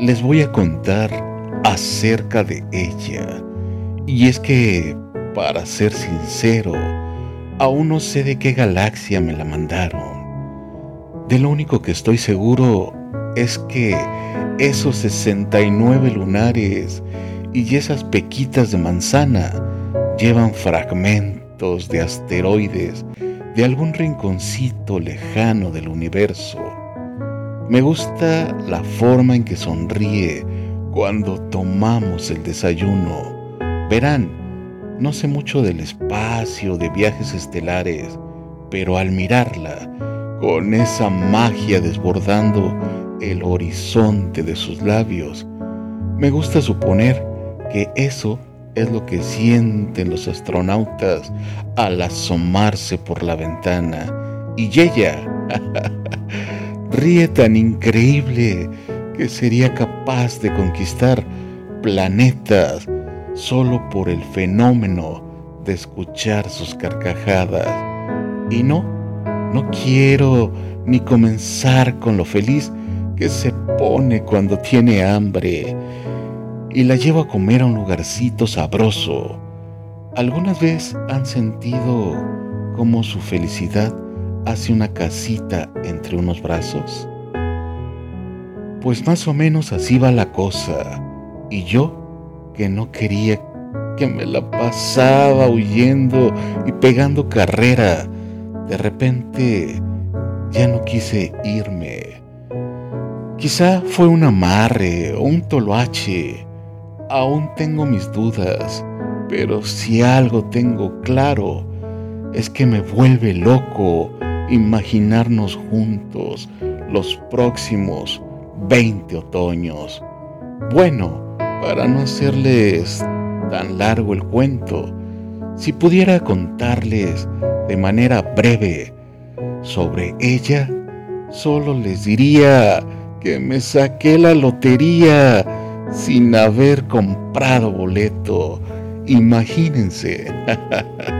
les voy a contar acerca de ella. Y es que, para ser sincero, aún no sé de qué galaxia me la mandaron. De lo único que estoy seguro es que esos 69 lunares y esas pequitas de manzana llevan fragmentos de asteroides de algún rinconcito lejano del universo. Me gusta la forma en que sonríe cuando tomamos el desayuno. Verán, no sé mucho del espacio, de viajes estelares, pero al mirarla, con esa magia desbordando el horizonte de sus labios, me gusta suponer que eso es lo que sienten los astronautas al asomarse por la ventana. Y ella ríe tan increíble que sería capaz de conquistar planetas solo por el fenómeno de escuchar sus carcajadas. Y no, no quiero ni comenzar con lo feliz que se pone cuando tiene hambre y la llevo a comer a un lugarcito sabroso. ¿Algunas veces han sentido cómo su felicidad hace una casita entre unos brazos? Pues más o menos así va la cosa. Y yo, que no quería que me la pasaba huyendo y pegando carrera, de repente ya no quise irme. Quizá fue un amarre o un toloache aún tengo mis dudas, pero si algo tengo claro es que me vuelve loco imaginarnos juntos los próximos 20 otoños. Bueno, para no hacerles tan largo el cuento, si pudiera contarles de manera breve sobre ella, solo les diría que me saqué la lotería sin haber comprado boleto. Imagínense.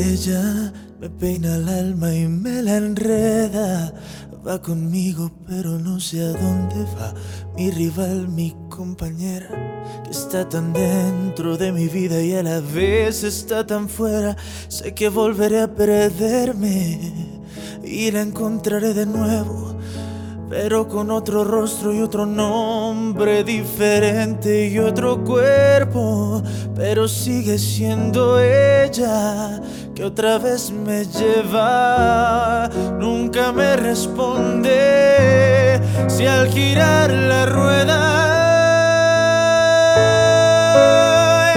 Ella me peina el alma y me la enreda Va conmigo, pero no sé a dónde va. Mi rival, mi compañera, que está tan dentro de mi vida y a la vez está tan fuera. Sé que volveré a perderme y la encontraré de nuevo pero con otro rostro y otro nombre diferente y otro cuerpo, pero sigue siendo ella que otra vez me lleva, nunca me responde. Si al girar la rueda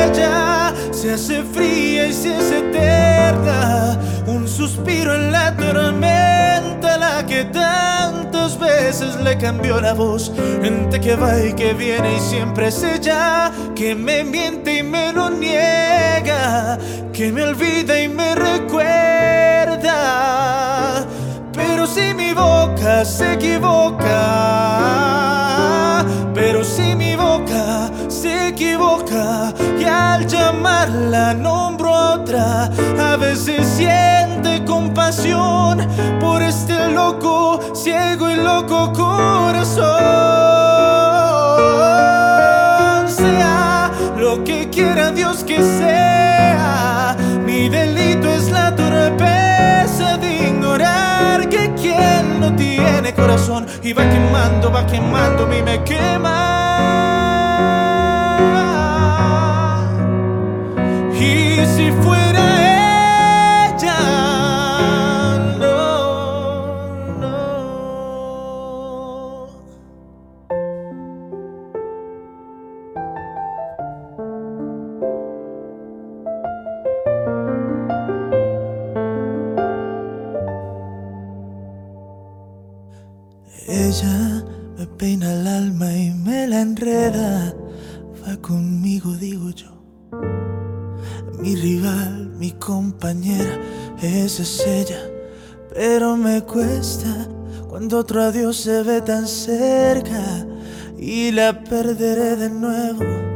ella se hace fría y se hace eterna, un suspiro en la tormenta veces le cambió la voz. Gente que va y que viene y siempre es ella. Que me miente y me lo niega. Que me olvida y me recuerda. Pero si mi boca se equivoca. Pero si mi boca se equivoca. Y al llamarla nombro a otra. A veces siente compasión por este loco ciego y loco corazón. Sea lo que quiera Dios que sea, mi delito es la torpeza de ignorar que quien no tiene corazón y va quemando, va quemando, me quema. Y si fuera la enreda. Va conmigo, digo yo. Mi rival, mi compañera, esa es ella. Pero me cuesta cuando otro adiós se ve tan cerca y la perderé de nuevo.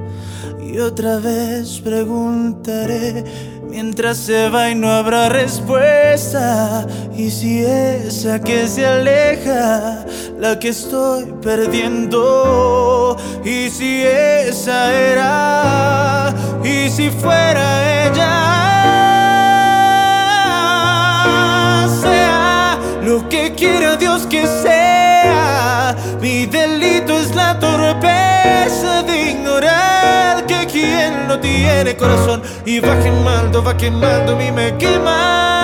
Y otra vez preguntaré mientras se va y no habrá respuesta. Y si esa que se aleja, la que estoy perdiendo. Y si esa era, y si fuera ella. Sea lo que quiera Dios que sea. Mi delito es la torpeza tiene corazón y va quemando, va quemando, mí me quema.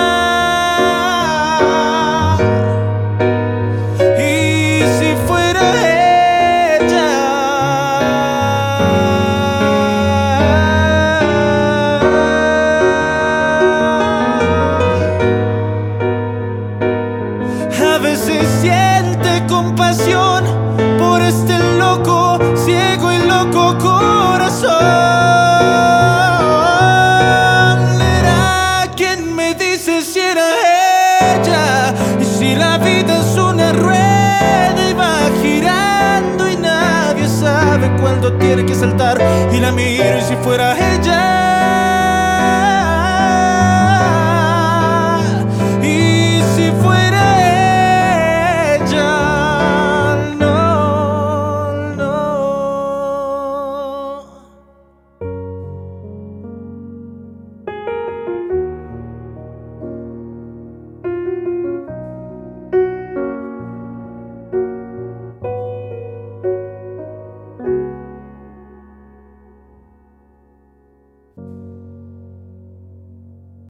Tiene que saltar y la miro y si fuera ella.